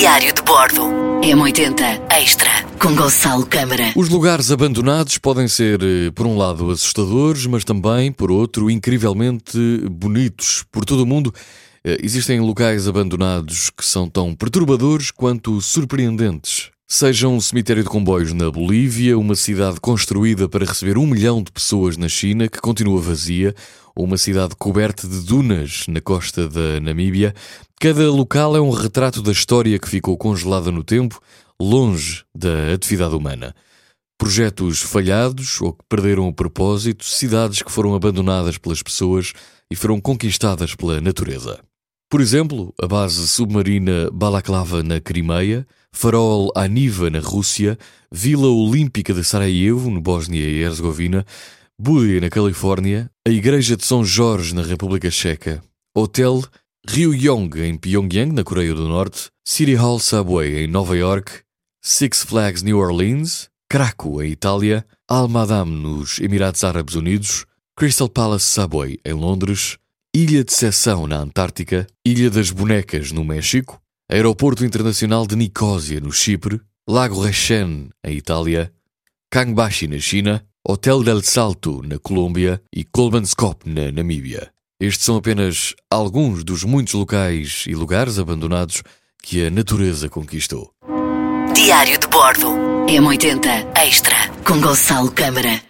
Diário de Bordo. M80 Extra com Gonçalo Câmara. Os lugares abandonados podem ser, eh, por um lado, assustadores, mas também, por outro, incrivelmente bonitos. Por todo o mundo, eh, existem locais abandonados que são tão perturbadores quanto surpreendentes. Seja um cemitério de comboios na Bolívia, uma cidade construída para receber um milhão de pessoas na China, que continua vazia, ou uma cidade coberta de dunas na costa da Namíbia, cada local é um retrato da história que ficou congelada no tempo, longe da atividade humana. Projetos falhados ou que perderam o propósito, cidades que foram abandonadas pelas pessoas e foram conquistadas pela natureza. Por exemplo, a base submarina Balaklava na Crimeia, Farol Aniva na Rússia, Vila Olímpica de Sarajevo, no Bósnia e Herzegovina, Budia na Califórnia, a Igreja de São Jorge na República Checa, Hotel Ryuyong em Pyongyang, na Coreia do Norte, City Hall Subway em Nova York, Six Flags New Orleans, Krakow em Itália, Al Madam nos Emirados Árabes Unidos, Crystal Palace Subway em Londres, Ilha de Seção, na Antártica, Ilha das Bonecas, no México, Aeroporto Internacional de Nicósia, no Chipre, Lago Rechen, em Itália, Kangbashi, na China, Hotel del Salto, na Colômbia e Kolmanskop, na Namíbia. Estes são apenas alguns dos muitos locais e lugares abandonados que a natureza conquistou. Diário de Bordo. M80 Extra com Gonçalo Câmara.